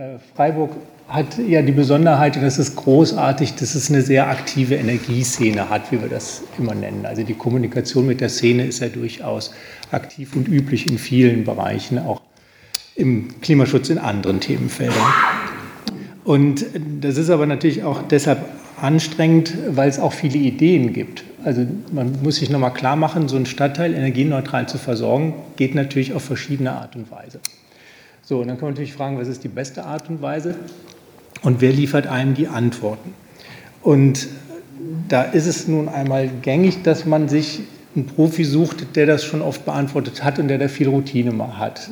Äh, Freiburg hat ja die Besonderheit, und das ist großartig, dass es eine sehr aktive Energieszene hat, wie wir das immer nennen. Also die Kommunikation mit der Szene ist ja durchaus aktiv und üblich in vielen Bereichen, auch im Klimaschutz in anderen Themenfeldern. Und das ist aber natürlich auch deshalb anstrengend, weil es auch viele Ideen gibt. Also man muss sich nochmal klar machen, so ein Stadtteil energieneutral zu versorgen, geht natürlich auf verschiedene Art und Weise. So, und dann kann man natürlich fragen, was ist die beste Art und Weise und wer liefert einem die Antworten? Und da ist es nun einmal gängig, dass man sich einen Profi sucht, der das schon oft beantwortet hat und der da viel Routine mal hat.